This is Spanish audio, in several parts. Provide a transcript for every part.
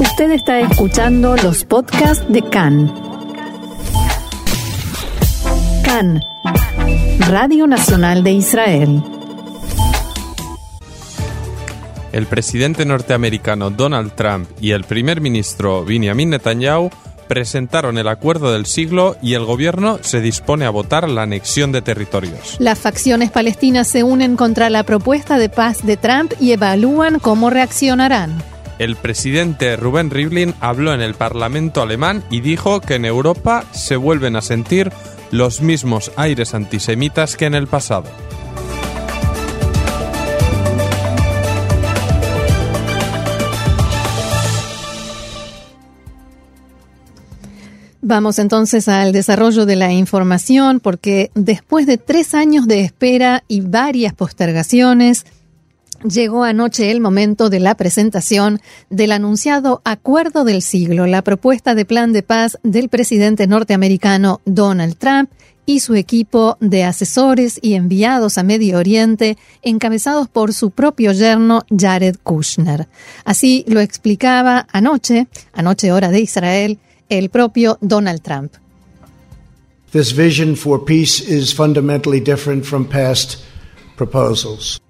Usted está escuchando los podcasts de CAN. CAN, Radio Nacional de Israel. El presidente norteamericano Donald Trump y el primer ministro Benjamin Netanyahu presentaron el acuerdo del siglo y el gobierno se dispone a votar la anexión de territorios. Las facciones palestinas se unen contra la propuesta de paz de Trump y evalúan cómo reaccionarán. El presidente Rubén Rivlin habló en el Parlamento alemán y dijo que en Europa se vuelven a sentir los mismos aires antisemitas que en el pasado. Vamos entonces al desarrollo de la información porque después de tres años de espera y varias postergaciones, Llegó anoche el momento de la presentación del anunciado Acuerdo del Siglo, la propuesta de plan de paz del presidente norteamericano Donald Trump y su equipo de asesores y enviados a Medio Oriente, encabezados por su propio yerno Jared Kushner. Así lo explicaba anoche, anoche hora de Israel, el propio Donald Trump. This vision for peace is fundamentally different from past proposals.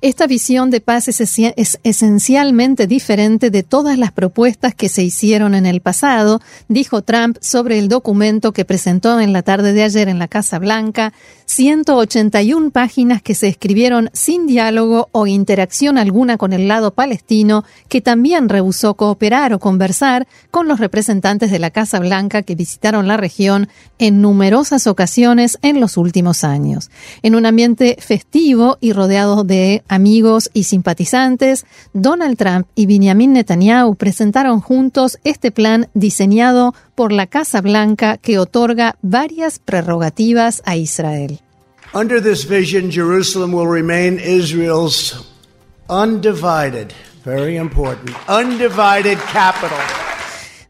Esta visión de paz es, esencialmente diferente de todas las propuestas que se hicieron en el pasado, dijo Trump sobre el documento que presentó en la tarde de ayer en la Casa Blanca, 181 páginas que se escribieron sin diálogo o interacción alguna con el lado palestino, que también rehusó cooperar o conversar con los representantes de la Casa Blanca que visitaron la región en numerosas ocasiones en los últimos años. En un ambiente festivo y rodeado de amigos y simpatizantes, Donald Trump y Benjamin Netanyahu presentaron juntos este plan diseñado por la Casa Blanca que otorga varias prerrogativas a Israel. Under this vision, Jerusalem will remain Israel's undivided, very important, undivided capital.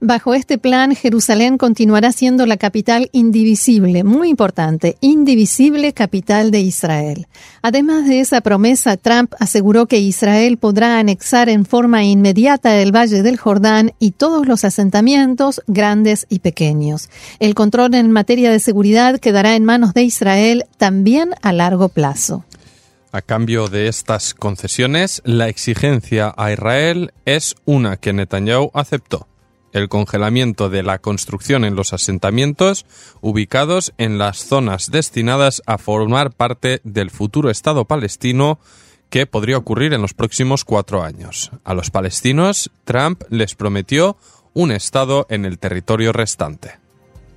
Bajo este plan, Jerusalén continuará siendo la capital indivisible, muy importante, indivisible capital de Israel. Además de esa promesa, Trump aseguró que Israel podrá anexar en forma inmediata el Valle del Jordán y todos los asentamientos, grandes y pequeños. El control en materia de seguridad quedará en manos de Israel también a largo plazo. A cambio de estas concesiones, la exigencia a Israel es una que Netanyahu aceptó el congelamiento de la construcción en los asentamientos ubicados en las zonas destinadas a formar parte del futuro Estado palestino que podría ocurrir en los próximos cuatro años. A los palestinos, Trump les prometió un Estado en el territorio restante.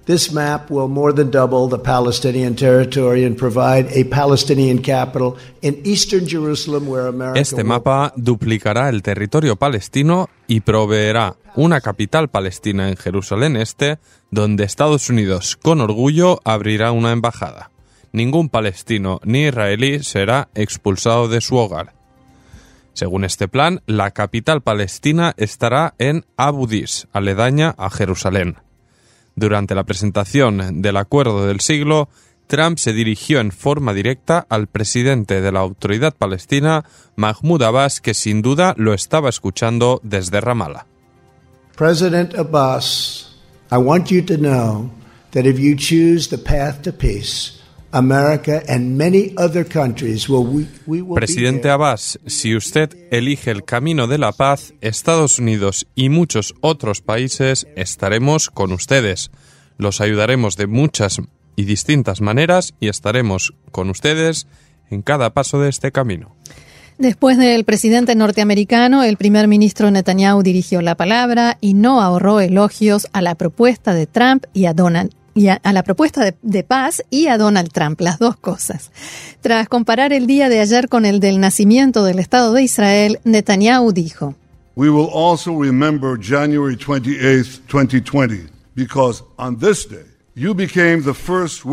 This map will more than double the Palestinian territory and provide a Palestinian capital in eastern Jerusalem where America Este mapa duplicará el territorio palestino y proveerá una capital palestina en Jerusalén Este, donde Estados Unidos con orgullo abrirá una embajada. Ningún palestino ni israelí será expulsado de su hogar. Según este plan, la capital palestina estará en Abu Dis, aledaña a Jerusalén. Durante la presentación del Acuerdo del Siglo, Trump se dirigió en forma directa al presidente de la Autoridad Palestina, Mahmoud Abbas, que sin duda lo estaba escuchando desde Ramallah. President Abbas, I want you to know that if you choose the path to peace, Presidente Abbas, si usted elige el camino de la paz, Estados Unidos y muchos otros países estaremos con ustedes. Los ayudaremos de muchas y distintas maneras y estaremos con ustedes en cada paso de este camino. Después del presidente norteamericano, el primer ministro Netanyahu dirigió la palabra y no ahorró elogios a la propuesta de Trump y a Donald y a, la propuesta de, de, paz y a Donald Trump, las dos cosas. Tras comparar el día de ayer con el del nacimiento del Estado de Israel, Netanyahu dijo, We will also remember January 28, 2020, because on this day,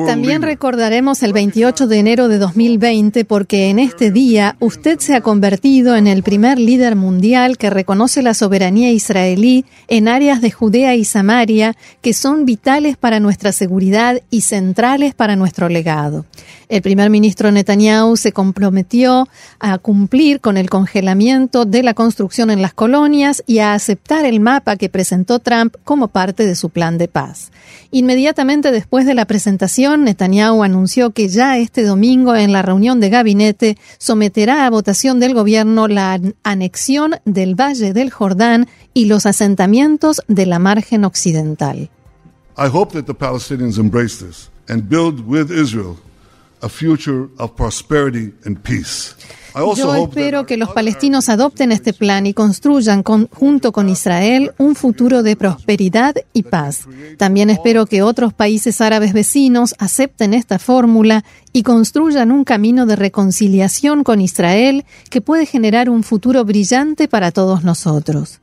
también recordaremos el 28 de enero de 2020 porque en este día usted se ha convertido en el primer líder mundial que reconoce la soberanía israelí en áreas de Judea y Samaria que son vitales para nuestra seguridad y centrales para nuestro legado. El primer ministro Netanyahu se comprometió a cumplir con el congelamiento de la construcción en las colonias y a aceptar el mapa que presentó Trump como parte de su plan de paz. Inmediatamente después de la presentación, Netanyahu anunció que ya este domingo en la reunión de gabinete someterá a votación del gobierno la anexión del Valle del Jordán y los asentamientos de la margen occidental. I hope that the Palestinians embrace this and build with Israel a future of prosperity and peace. Yo espero que los palestinos adopten este plan y construyan junto con Israel un futuro de prosperidad y paz. También espero que otros países árabes vecinos acepten esta fórmula y construyan un camino de reconciliación con Israel que puede generar un futuro brillante para todos nosotros.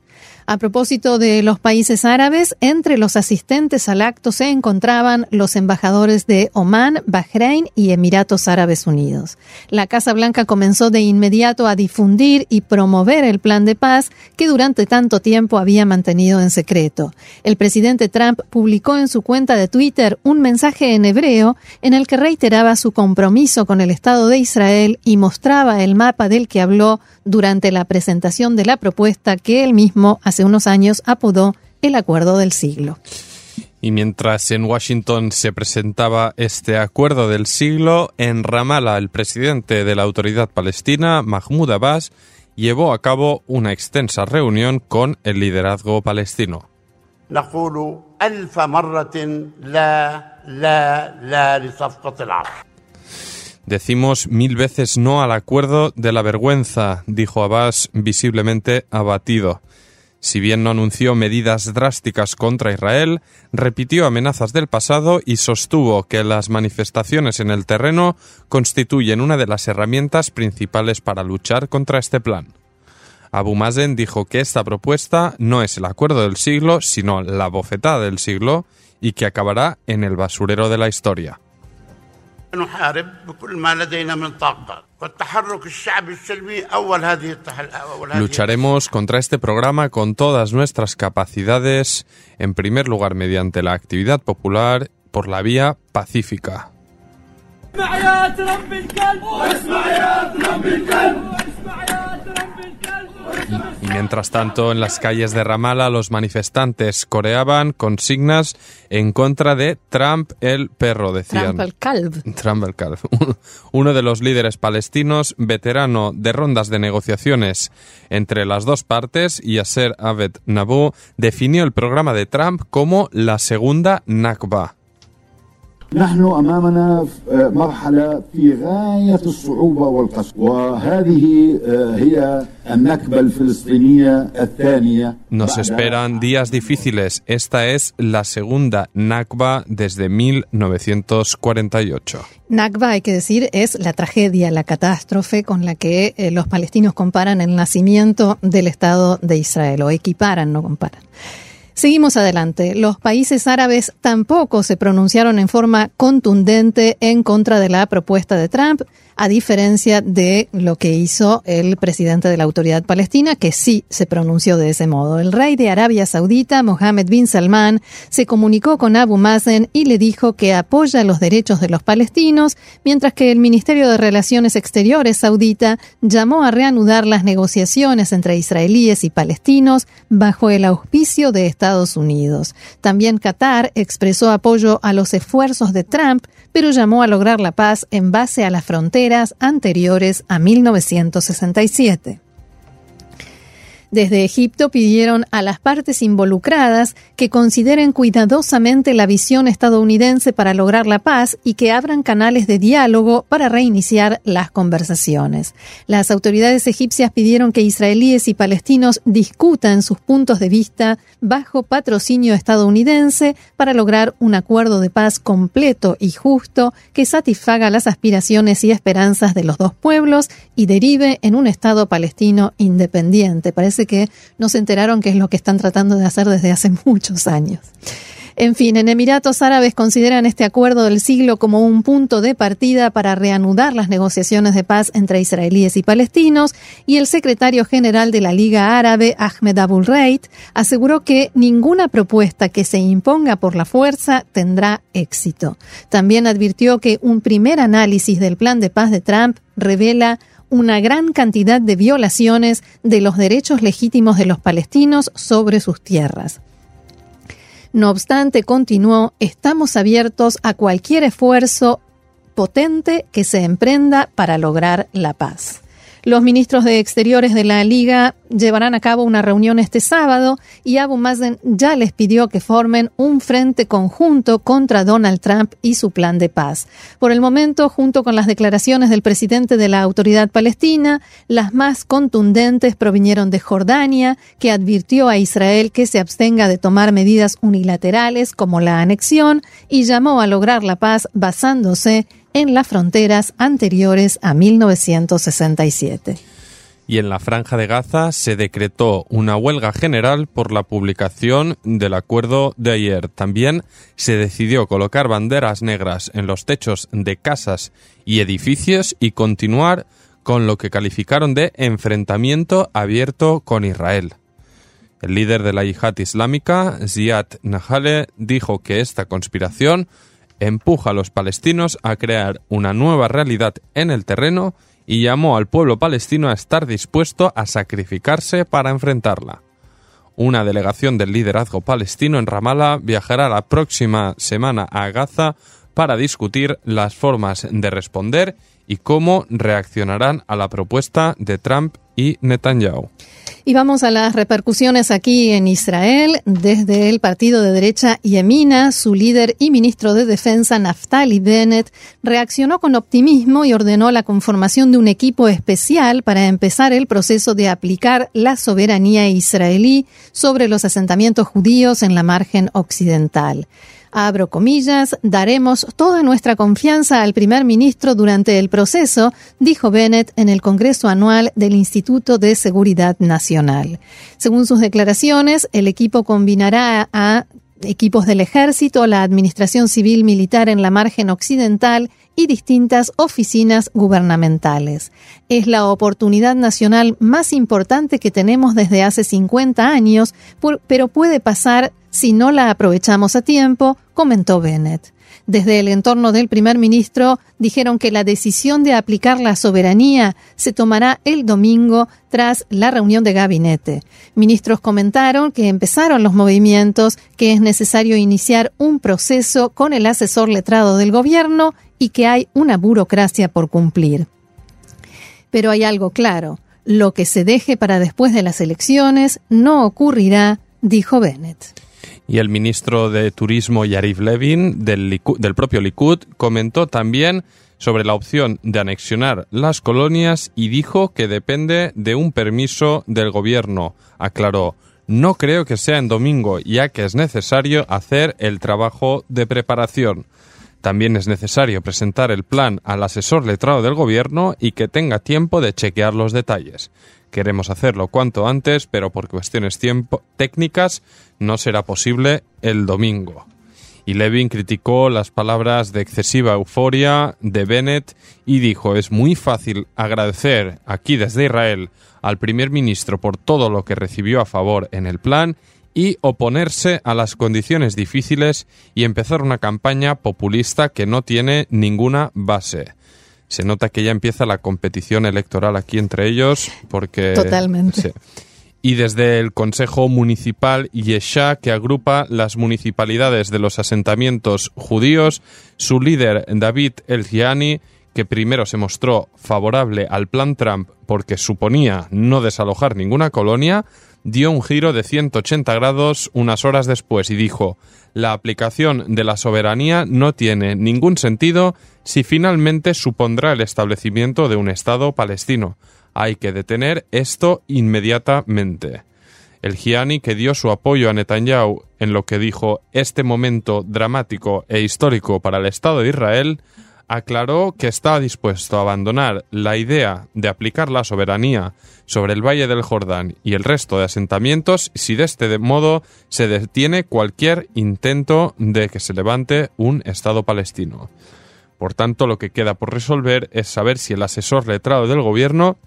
A propósito de los países árabes, entre los asistentes al acto se encontraban los embajadores de Omán, Bahrein y Emiratos Árabes Unidos. La Casa Blanca comenzó de inmediato a difundir y promover el plan de paz que durante tanto tiempo había mantenido en secreto. El presidente Trump publicó en su cuenta de Twitter un mensaje en hebreo en el que reiteraba su compromiso con el Estado de Israel y mostraba el mapa del que habló durante la presentación de la propuesta que él mismo hace unos años apodó el Acuerdo del Siglo. Y mientras en Washington se presentaba este Acuerdo del Siglo, en Ramallah el presidente de la Autoridad Palestina, Mahmoud Abbas, llevó a cabo una extensa reunión con el liderazgo palestino. Decimos mil veces no al acuerdo de la vergüenza, dijo Abbas visiblemente abatido. Si bien no anunció medidas drásticas contra Israel, repitió amenazas del pasado y sostuvo que las manifestaciones en el terreno constituyen una de las herramientas principales para luchar contra este plan. Abu Mazen dijo que esta propuesta no es el acuerdo del siglo, sino la bofetada del siglo y que acabará en el basurero de la historia. Lucharemos contra este programa con todas nuestras capacidades, en primer lugar mediante la actividad popular por la vía pacífica. Y mientras tanto, en las calles de Ramallah, los manifestantes coreaban consignas en contra de Trump el perro, decían. Trump el calv. Trump el calv. Uno de los líderes palestinos, veterano de rondas de negociaciones entre las dos partes, Yasser Abed Nabu, definió el programa de Trump como la segunda Nakba. نحن امامنا مرحله في غايه الصعوبه والقسوه وهذه هي النكبه الفلسطينيه الثانيه Nos esperan días difíciles. Esta es la segunda Nakba desde 1948. Nakba, hay que decir, es la tragedia, la catástrofe con la que eh, los palestinos comparan el nacimiento del Estado de Israel, o equiparan, no comparan. Seguimos adelante. Los países árabes tampoco se pronunciaron en forma contundente en contra de la propuesta de Trump a diferencia de lo que hizo el presidente de la Autoridad Palestina, que sí se pronunció de ese modo. El rey de Arabia Saudita, Mohammed bin Salman, se comunicó con Abu Mazen y le dijo que apoya los derechos de los palestinos, mientras que el Ministerio de Relaciones Exteriores saudita llamó a reanudar las negociaciones entre israelíes y palestinos bajo el auspicio de Estados Unidos. También Qatar expresó apoyo a los esfuerzos de Trump, pero llamó a lograr la paz en base a la frontera anteriores a 1967. Desde Egipto pidieron a las partes involucradas que consideren cuidadosamente la visión estadounidense para lograr la paz y que abran canales de diálogo para reiniciar las conversaciones. Las autoridades egipcias pidieron que israelíes y palestinos discutan sus puntos de vista bajo patrocinio estadounidense para lograr un acuerdo de paz completo y justo que satisfaga las aspiraciones y esperanzas de los dos pueblos y derive en un Estado palestino independiente. Parece que no se enteraron qué es lo que están tratando de hacer desde hace muchos años. En fin, en Emiratos Árabes consideran este acuerdo del siglo como un punto de partida para reanudar las negociaciones de paz entre israelíes y palestinos y el secretario general de la Liga Árabe, Ahmed Abul Reit, aseguró que ninguna propuesta que se imponga por la fuerza tendrá éxito. También advirtió que un primer análisis del plan de paz de Trump revela una gran cantidad de violaciones de los derechos legítimos de los palestinos sobre sus tierras. No obstante, continuó, estamos abiertos a cualquier esfuerzo potente que se emprenda para lograr la paz. Los ministros de Exteriores de la Liga llevarán a cabo una reunión este sábado y Abu Mazen ya les pidió que formen un frente conjunto contra Donald Trump y su plan de paz. Por el momento, junto con las declaraciones del presidente de la Autoridad Palestina, las más contundentes provinieron de Jordania, que advirtió a Israel que se abstenga de tomar medidas unilaterales como la anexión y llamó a lograr la paz basándose en las fronteras anteriores a 1967. Y en la franja de Gaza se decretó una huelga general por la publicación del acuerdo de ayer. También se decidió colocar banderas negras en los techos de casas y edificios y continuar con lo que calificaron de enfrentamiento abierto con Israel. El líder de la yihad islámica, Ziad Nahale, dijo que esta conspiración empuja a los palestinos a crear una nueva realidad en el terreno y llamó al pueblo palestino a estar dispuesto a sacrificarse para enfrentarla. Una delegación del liderazgo palestino en Ramallah viajará la próxima semana a Gaza para discutir las formas de responder y cómo reaccionarán a la propuesta de Trump y Netanyahu. Y vamos a las repercusiones aquí en Israel. Desde el partido de derecha Yemina, su líder y ministro de Defensa, Naftali Bennett, reaccionó con optimismo y ordenó la conformación de un equipo especial para empezar el proceso de aplicar la soberanía israelí sobre los asentamientos judíos en la margen occidental. Abro comillas, daremos toda nuestra confianza al primer ministro durante el proceso, dijo Bennett en el Congreso Anual del Instituto de Seguridad Nacional. Según sus declaraciones, el equipo combinará a equipos del ejército, la administración civil militar en la margen occidental y distintas oficinas gubernamentales. Es la oportunidad nacional más importante que tenemos desde hace 50 años, pero puede pasar si no la aprovechamos a tiempo, comentó Bennett. Desde el entorno del primer ministro dijeron que la decisión de aplicar la soberanía se tomará el domingo tras la reunión de gabinete. Ministros comentaron que empezaron los movimientos, que es necesario iniciar un proceso con el asesor letrado del gobierno y que hay una burocracia por cumplir. Pero hay algo claro, lo que se deje para después de las elecciones no ocurrirá, dijo Bennett. Y el ministro de Turismo Yariv Levin del, del propio Likud comentó también sobre la opción de anexionar las colonias y dijo que depende de un permiso del gobierno. Aclaró, no creo que sea en domingo, ya que es necesario hacer el trabajo de preparación. También es necesario presentar el plan al asesor letrado del gobierno y que tenga tiempo de chequear los detalles. Queremos hacerlo cuanto antes, pero por cuestiones tiempo técnicas no será posible el domingo. Y Levin criticó las palabras de excesiva euforia de Bennett y dijo es muy fácil agradecer aquí desde Israel al primer ministro por todo lo que recibió a favor en el plan y oponerse a las condiciones difíciles y empezar una campaña populista que no tiene ninguna base se nota que ya empieza la competición electoral aquí entre ellos porque totalmente. y desde el Consejo Municipal Yesha, que agrupa las municipalidades de los asentamientos judíos, su líder David El que primero se mostró favorable al plan Trump porque suponía no desalojar ninguna colonia, dio un giro de 180 grados unas horas después y dijo la aplicación de la soberanía no tiene ningún sentido si finalmente supondrá el establecimiento de un Estado palestino. Hay que detener esto inmediatamente. El Gianni, que dio su apoyo a Netanyahu en lo que dijo este momento dramático e histórico para el Estado de Israel, aclaró que estaba dispuesto a abandonar la idea de aplicar la soberanía sobre el Valle del Jordán y el resto de asentamientos si de este modo se detiene cualquier intento de que se levante un Estado palestino. Por tanto, lo que queda por resolver es saber si el asesor letrado del gobierno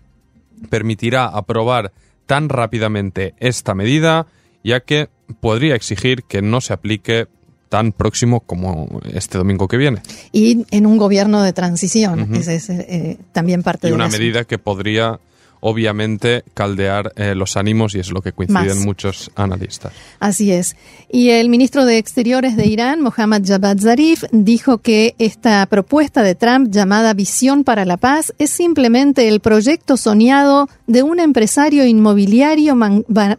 permitirá aprobar tan rápidamente esta medida, ya que podría exigir que no se aplique tan próximo como este domingo que viene. Y en un gobierno de transición, ese es eh, también parte y de una medida que podría obviamente caldear eh, los ánimos y es lo que coinciden muchos analistas. Así es. Y el ministro de Exteriores de Irán, Mohammad Javad Zarif, dijo que esta propuesta de Trump llamada Visión para la Paz es simplemente el proyecto soñado de un empresario inmobiliario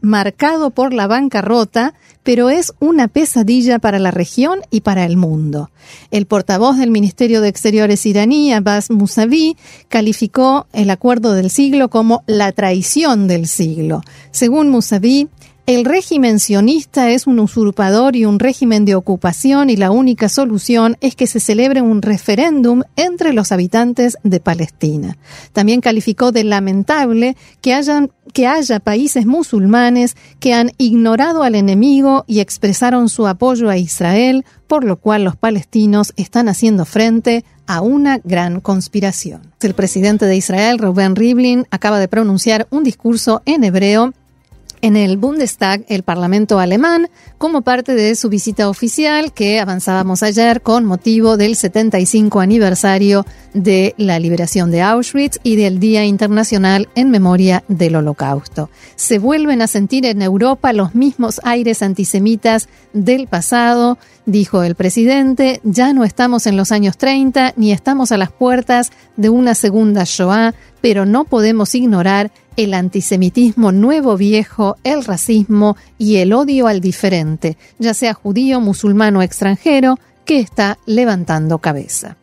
marcado por la bancarrota pero es una pesadilla para la región y para el mundo. El portavoz del Ministerio de Exteriores iraní, Abbas Mousavi, calificó el acuerdo del siglo como la traición del siglo. Según Mousavi, el régimen sionista es un usurpador y un régimen de ocupación y la única solución es que se celebre un referéndum entre los habitantes de Palestina. También calificó de lamentable que, hayan, que haya países musulmanes que han ignorado al enemigo y expresaron su apoyo a Israel, por lo cual los palestinos están haciendo frente a una gran conspiración. El presidente de Israel, Reuben Rivlin, acaba de pronunciar un discurso en hebreo en el Bundestag, el Parlamento alemán, como parte de su visita oficial que avanzábamos ayer con motivo del 75 aniversario de la liberación de Auschwitz y del Día Internacional en Memoria del Holocausto. Se vuelven a sentir en Europa los mismos aires antisemitas del pasado, dijo el presidente, ya no estamos en los años 30 ni estamos a las puertas de una segunda Shoah, pero no podemos ignorar el antisemitismo nuevo viejo, el racismo y el odio al diferente, ya sea judío, musulmán o extranjero, que está levantando cabeza.